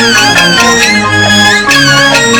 Thank you.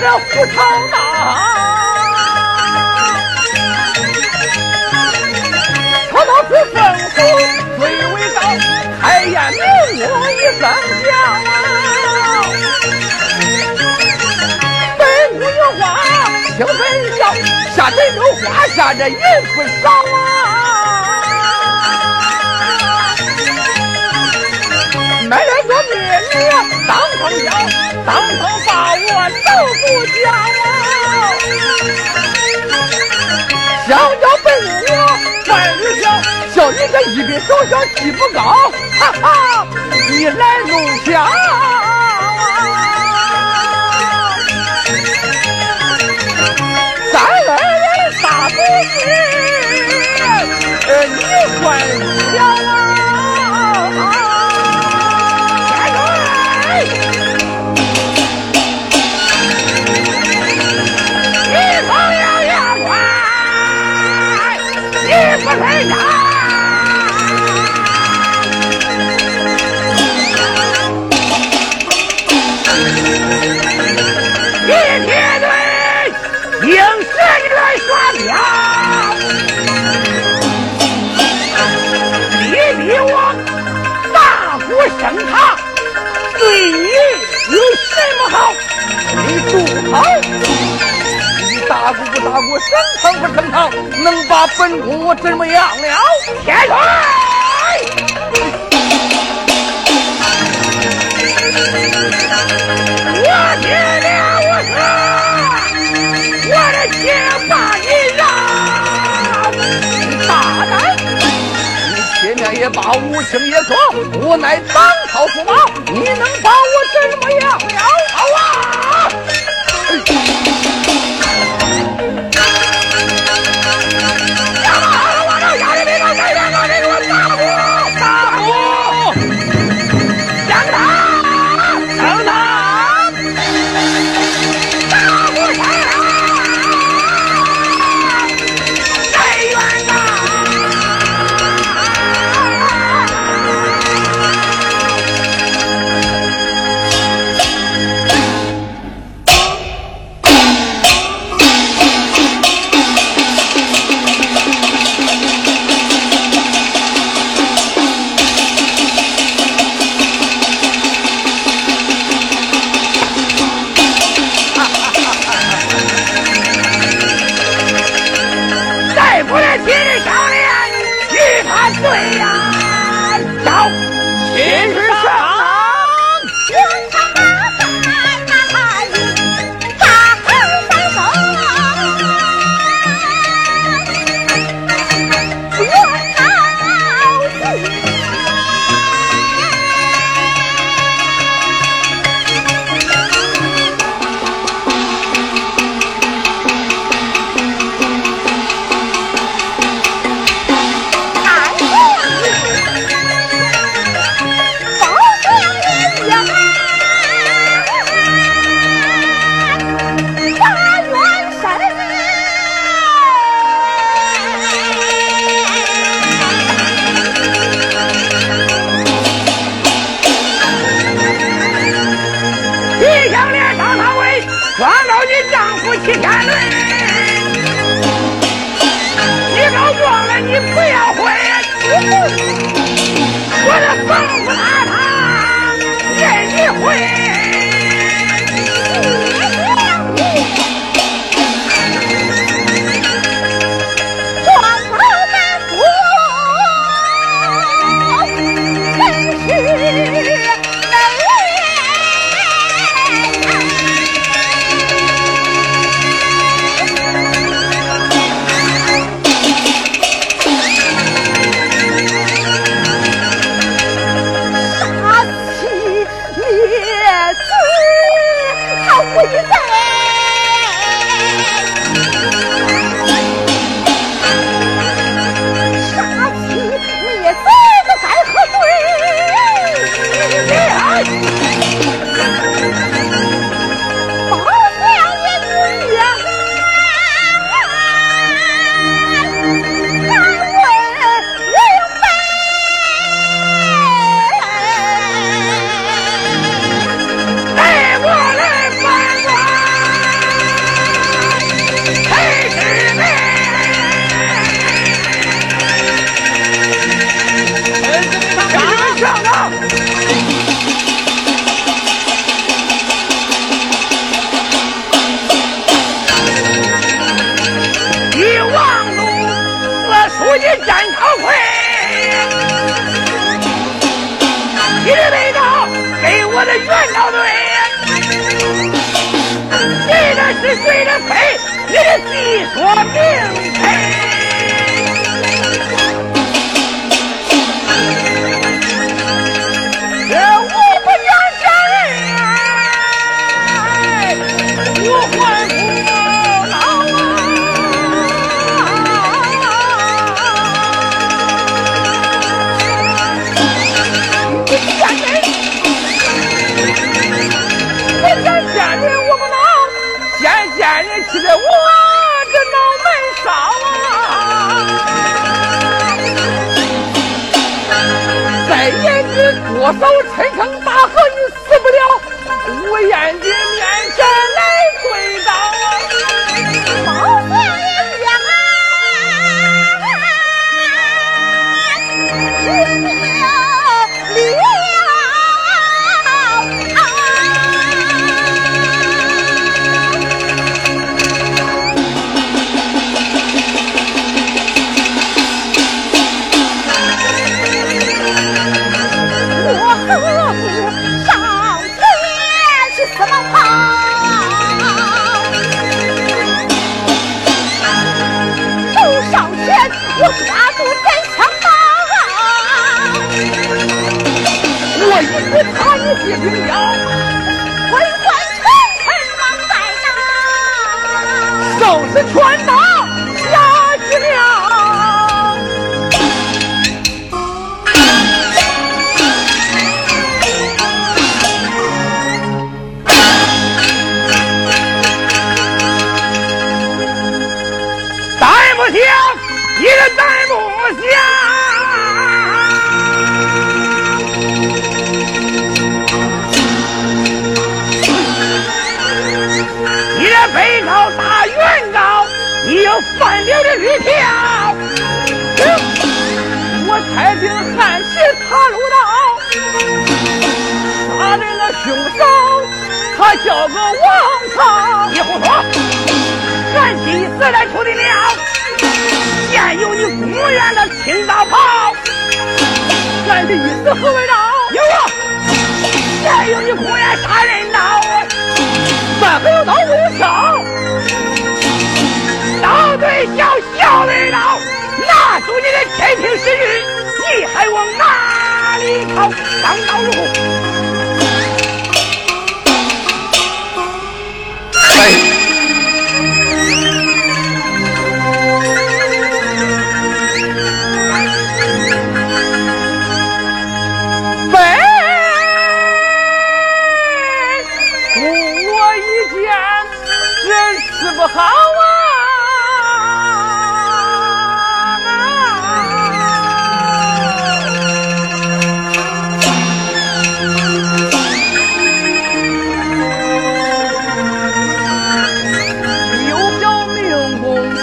这胡唱呐！他倒是风头最为高，开眼明目一声响啊！本无有话听分晓，下这有话下这人不少啊！买了个灭女当堂叫，当场把我都不讲啊！想要本我万里小，你这一笔手小气不高，哈哈，你来弄枪。三二人大不是，呃，你管小啊！你朋友要快，你不配上。好！你大鼓不大鼓，升堂不升堂，能把本宫我怎么样了？铁腿！我听了我说，我的情把你让，大胆！你铁面也罢，无情也可，我乃当朝驸马，你能把我怎么样了？好啊！多少陈坑大河，你死不了。吴彦军面前一听要为官臣臣王在当，收拾全他叫个王朝。你胡说！俺今死来出的了，现有你公园的青大炮。俺的意思何为道？有啊，现有你公园杀人刀。咱还有刀不枪，刀对小小人刀，拿住你的天庭石玉，你还往哪里逃？上刀入哎。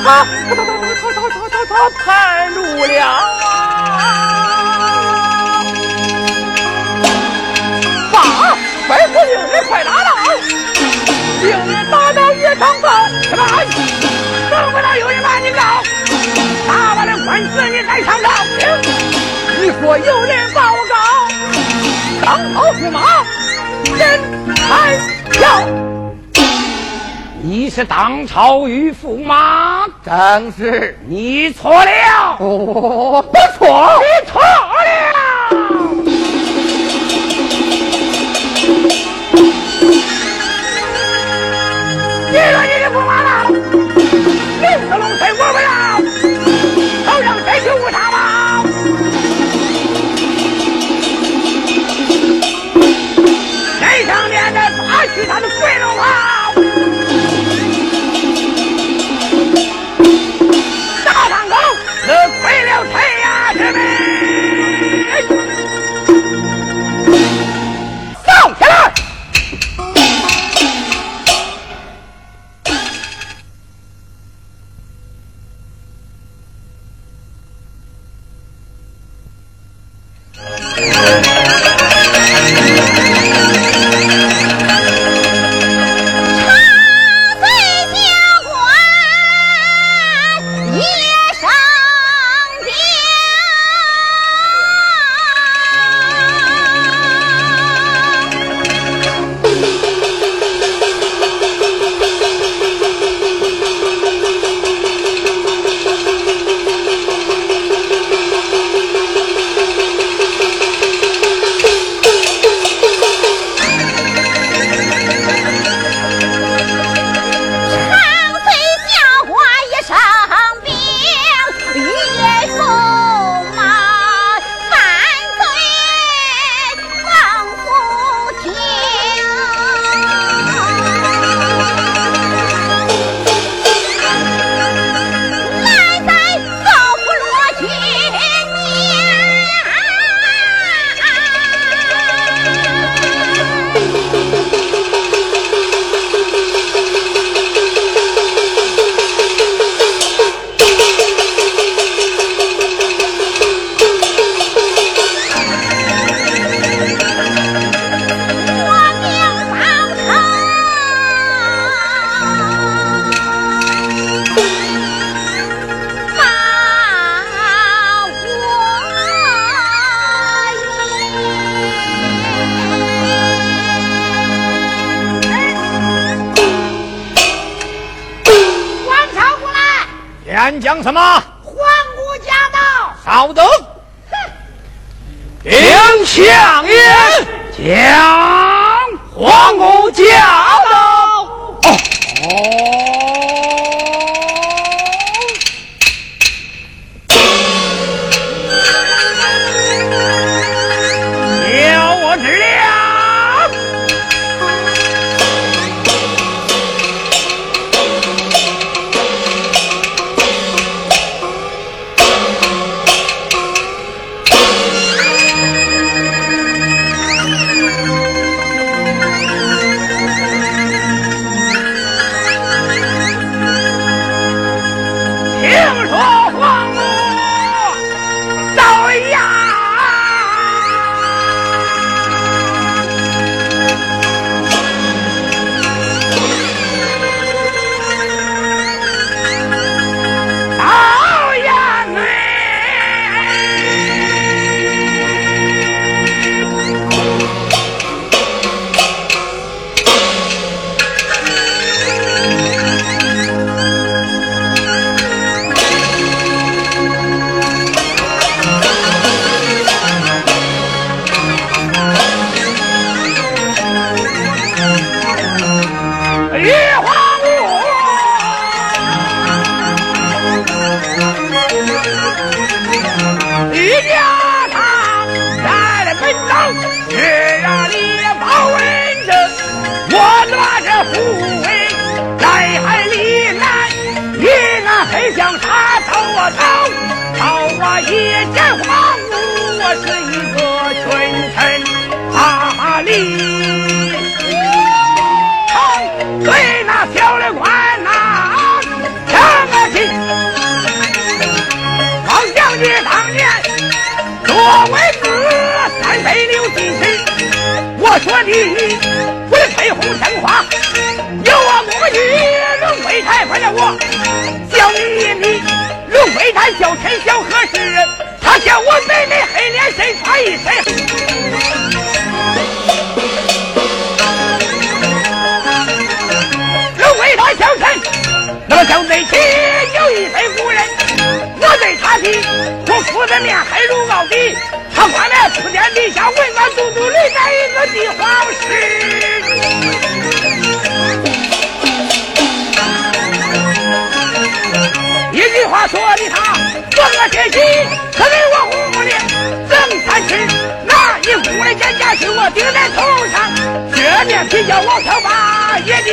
他他他他他他叛路了啊！爸，快不令人快拉到，令人打到岳长道。什么？等不到有人把你告，打完了官司你再上朝。你说有人报告，当朝驸马人还要。你是当朝御驸马，正是你错了，哦，不错，你错先讲什么？皇姑驾到。稍等。听相爷将皇姑驾到。我说你我的吹红生花，有我母女龙飞台快了我，叫你米龙飞台叫陈小何事？他叫我妹妹黑脸身穿一身。龙飞台小陈，那么小内妻有一位夫人，我对他的我夫子面黑如奥底，他官来出天底下，文官都督里来一个地皇师。一句话说的他，我个天气可给我糊的，正餐吃那一股的尖牙是我顶在头上，这面皮叫我挑把也的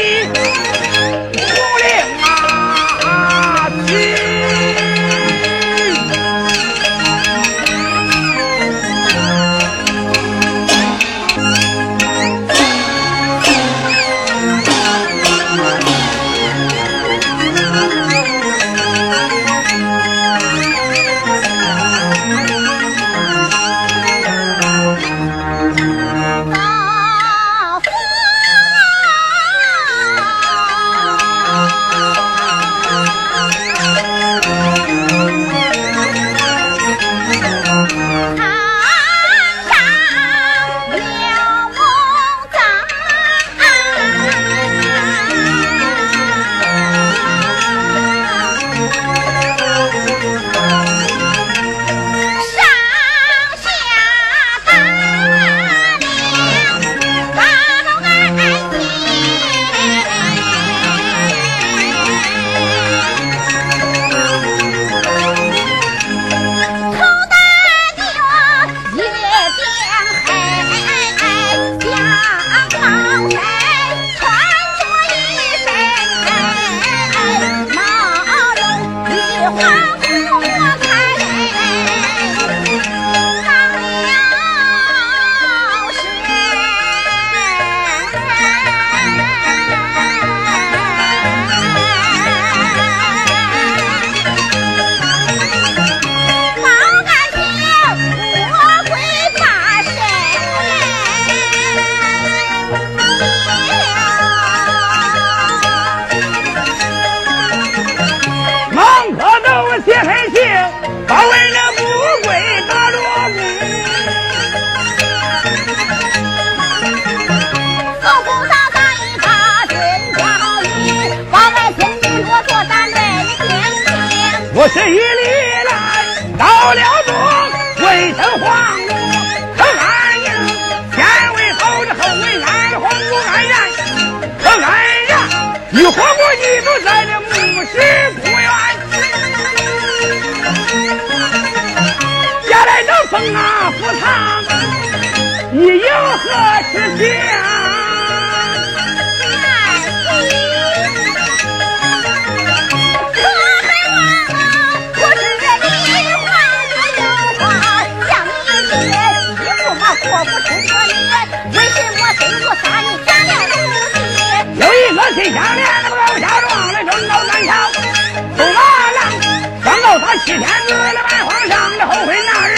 刚到他七天子的白皇上的后悔那人，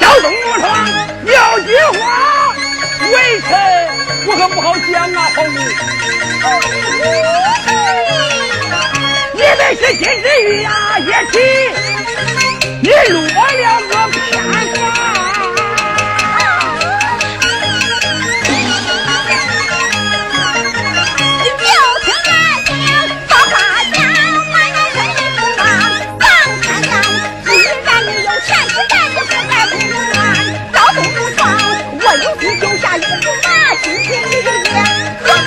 小东木窗有句话，微臣我可不好讲啊，皇帝。你们是金枝玉呀，也许你落了个偏方。你说有人。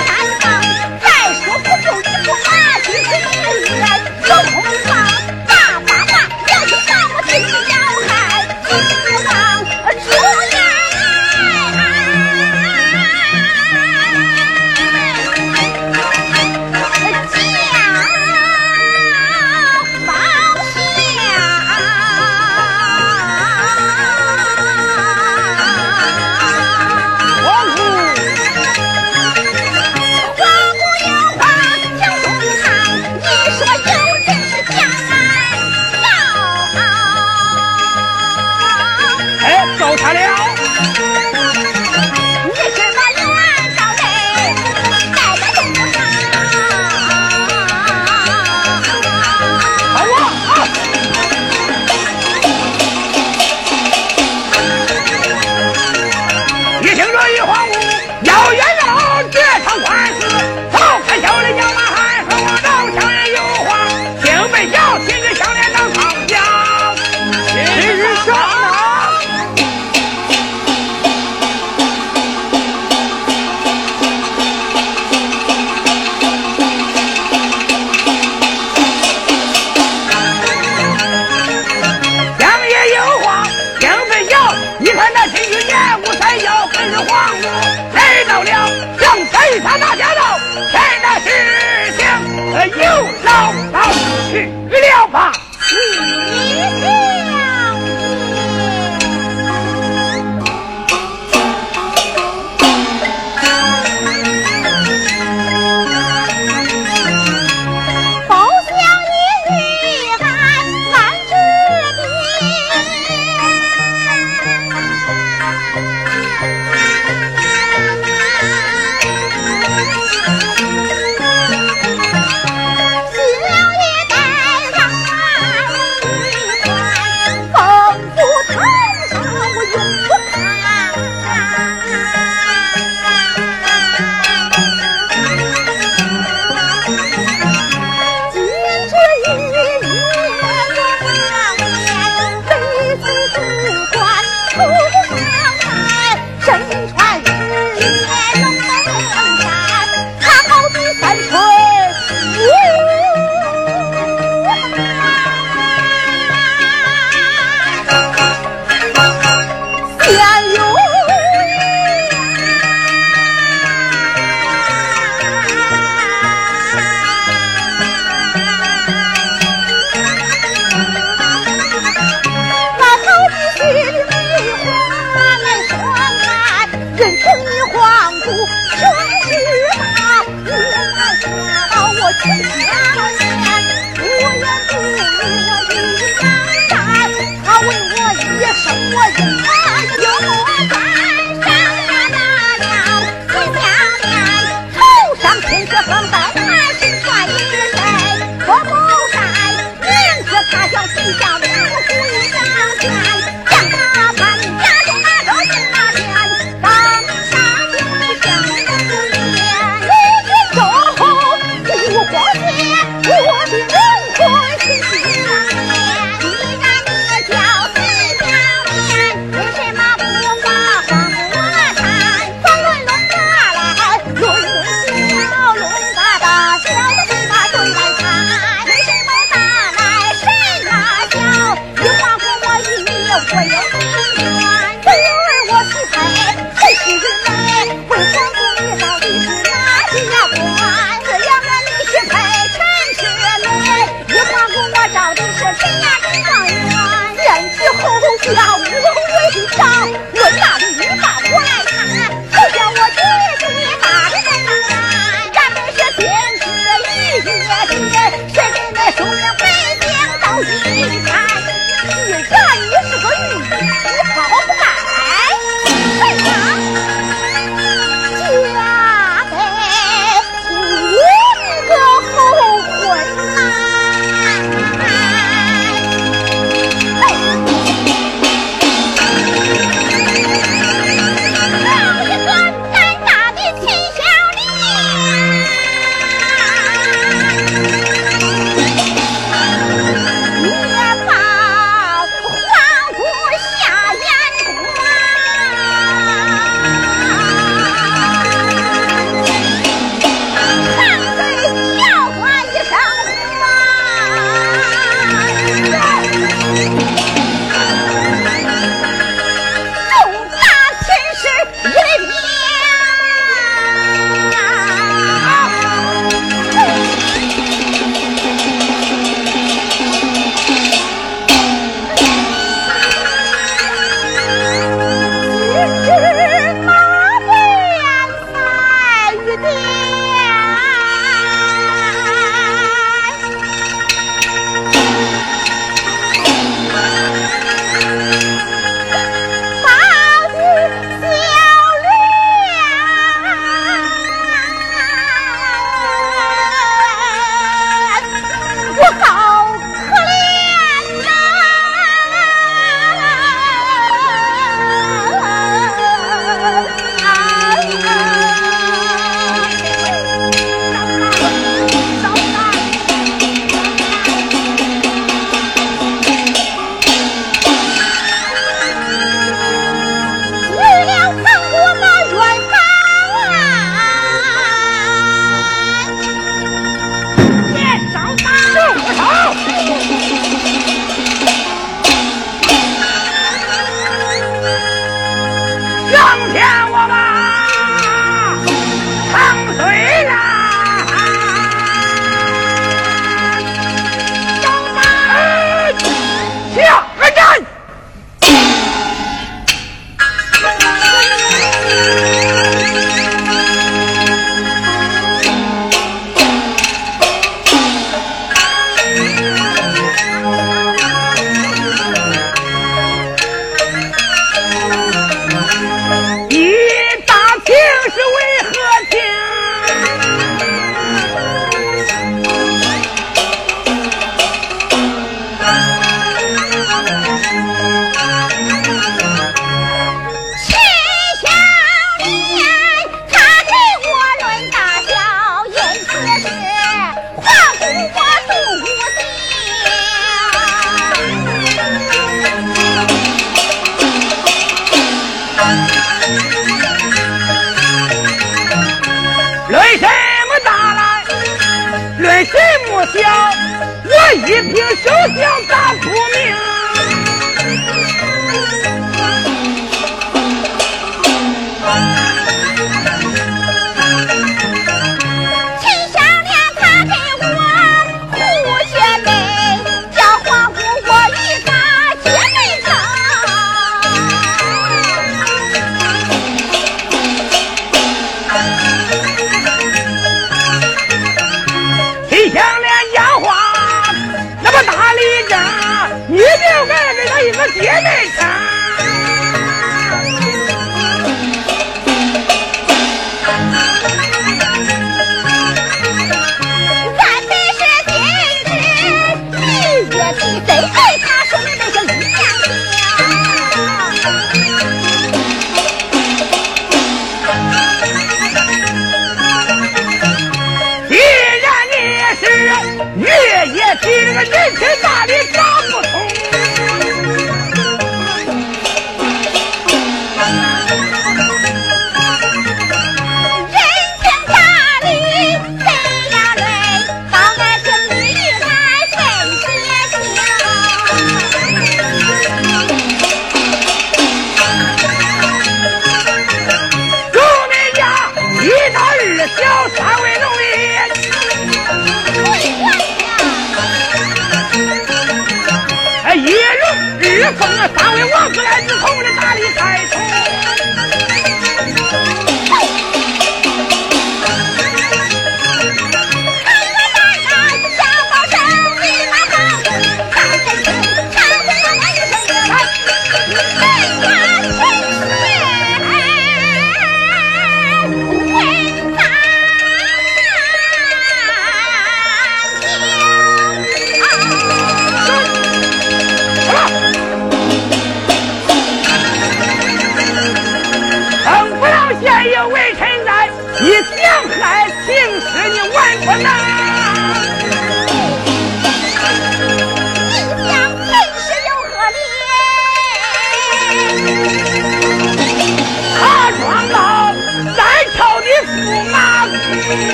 封了三位王子来自从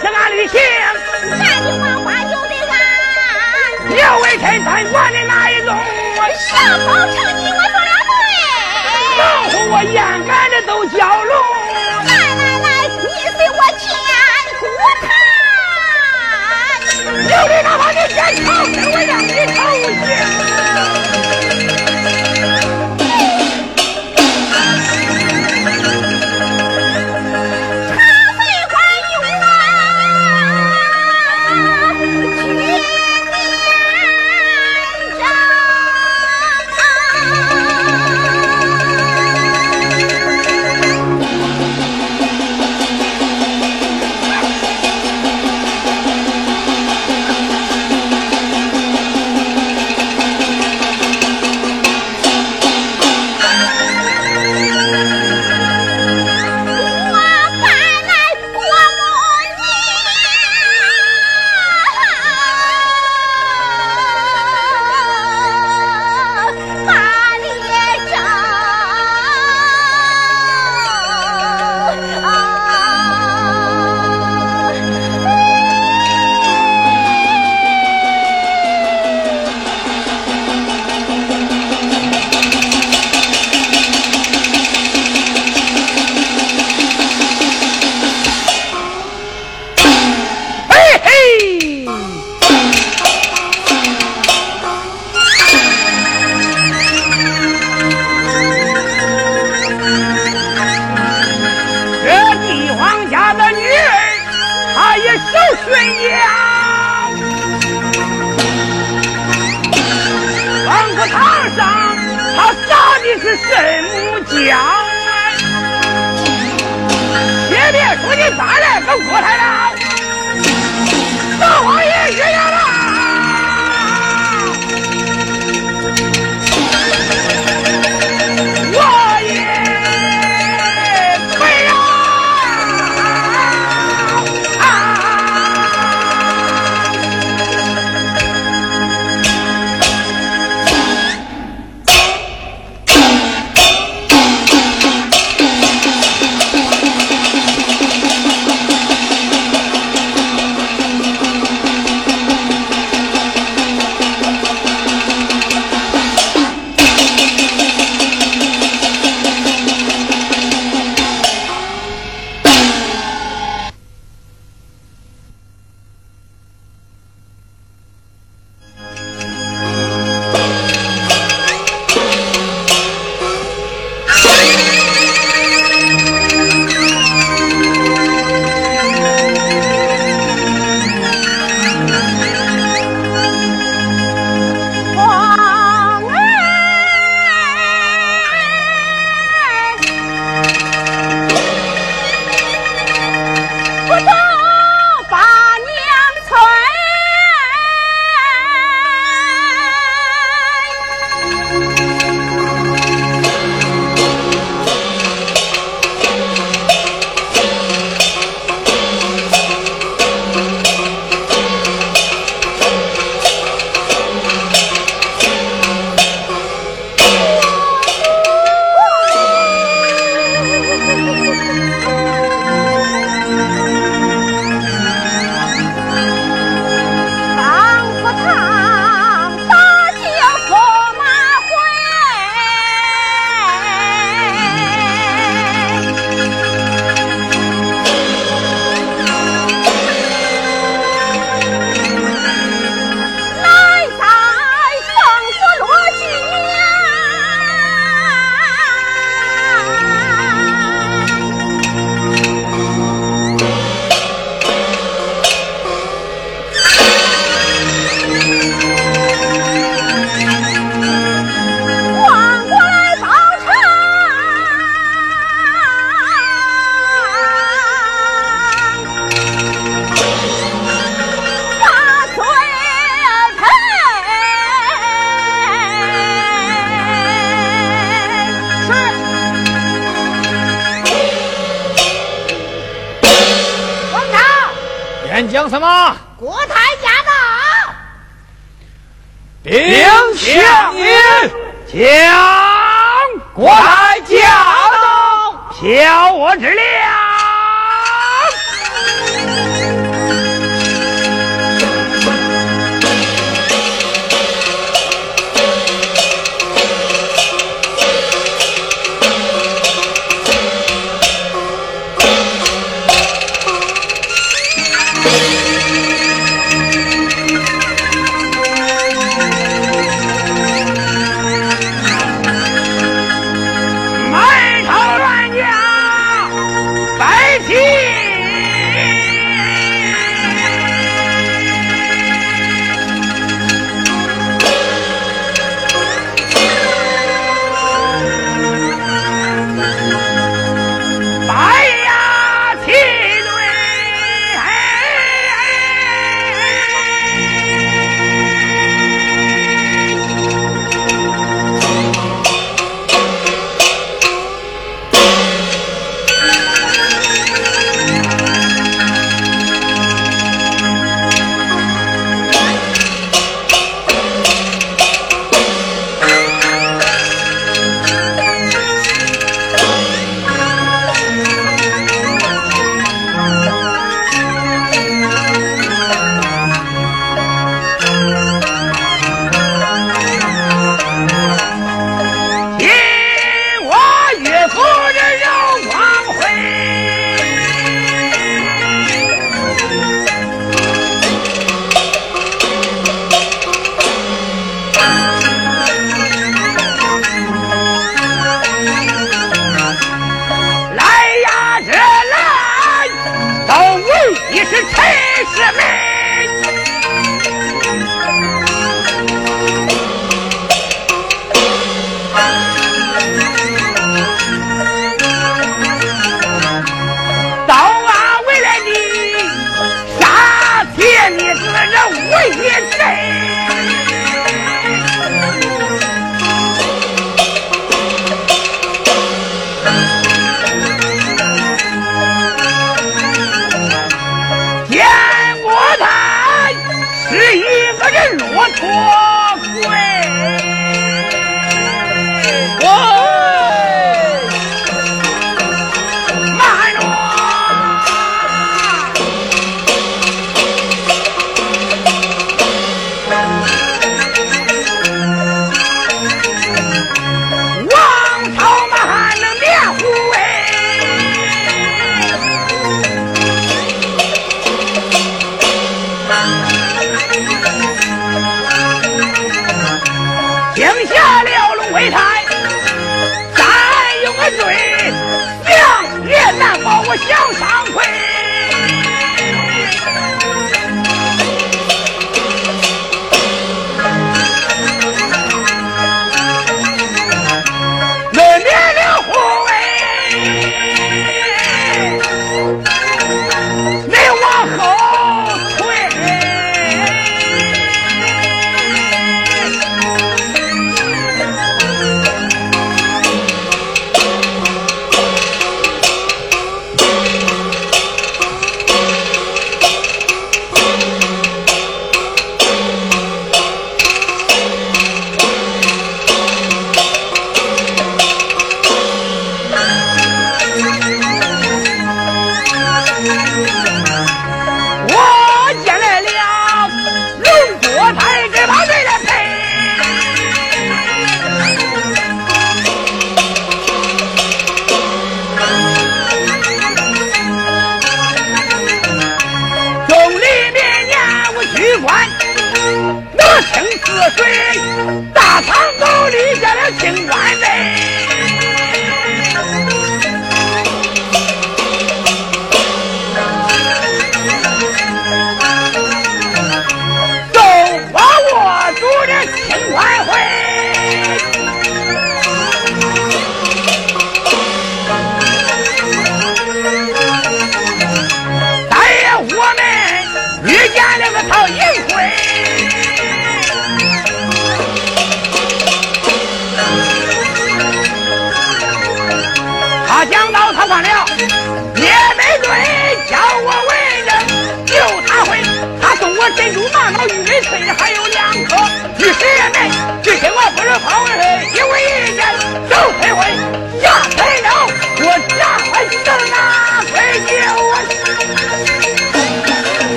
是俺的姓，俺的花花有得俺。刘为臣，咱管的哪一种？小宝成你我做了回。老虎我眼看着都蛟龙。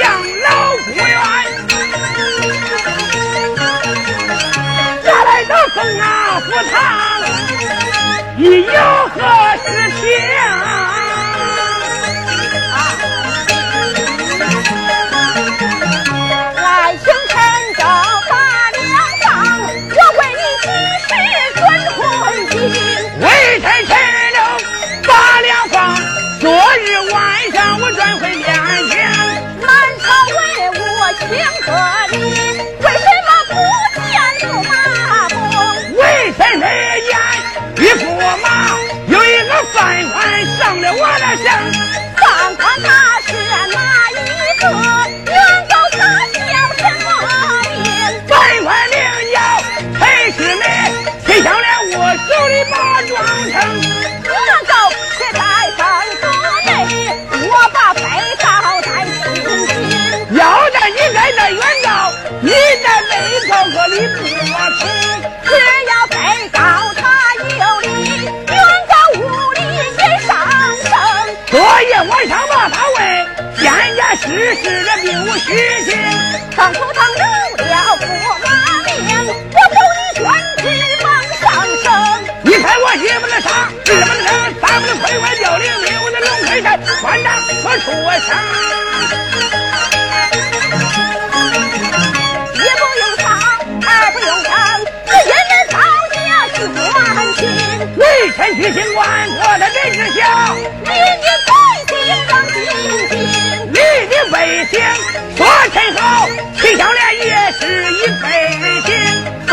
养老不怨，咱来到凤啊福堂，你有何事情？两个你为什么不见驸马不？为什么见一驸马？有一个犯官上了我的香，放宽他。团长可说啥？不用，不用，只因。去请官，我的人知小。你的百姓当金金，你的百姓说甚好，齐相莲也是一百姓。好。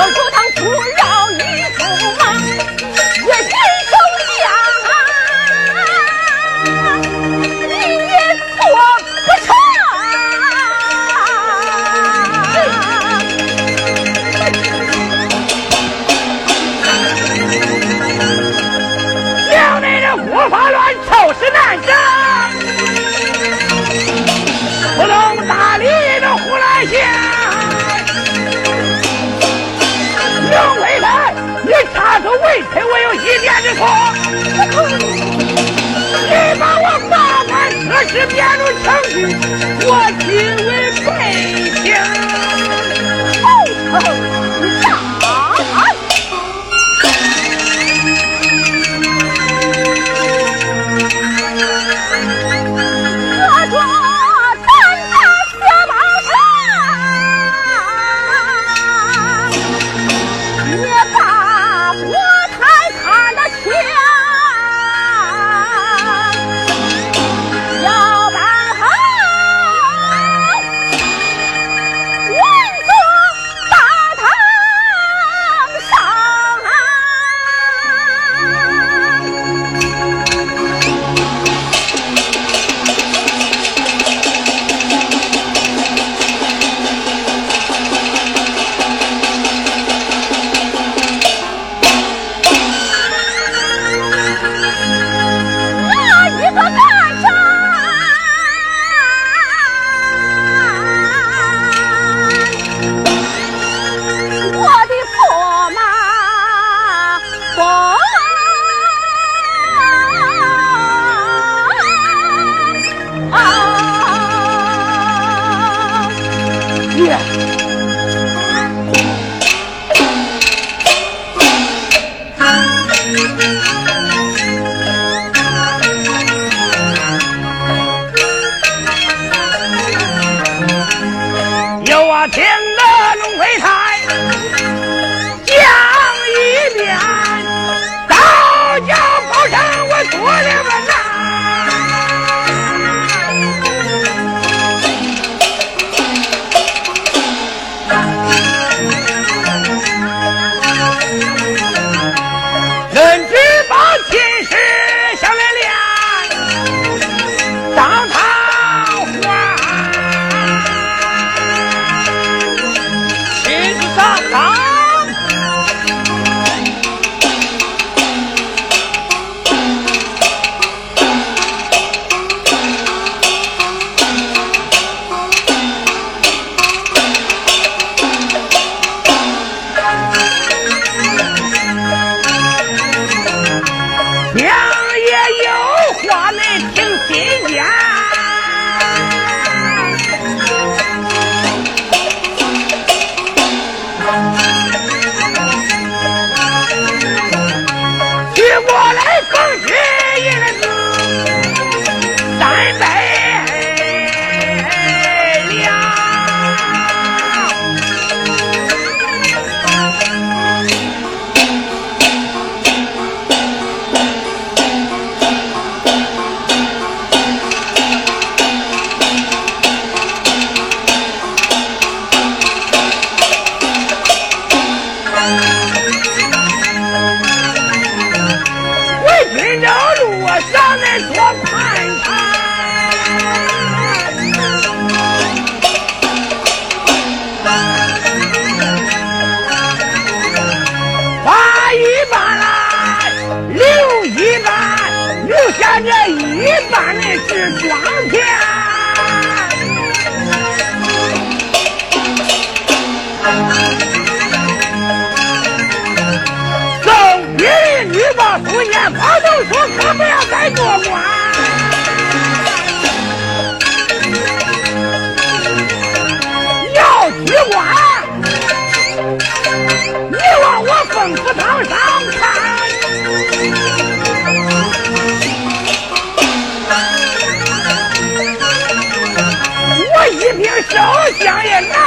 一瓶烧香也难不难？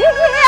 无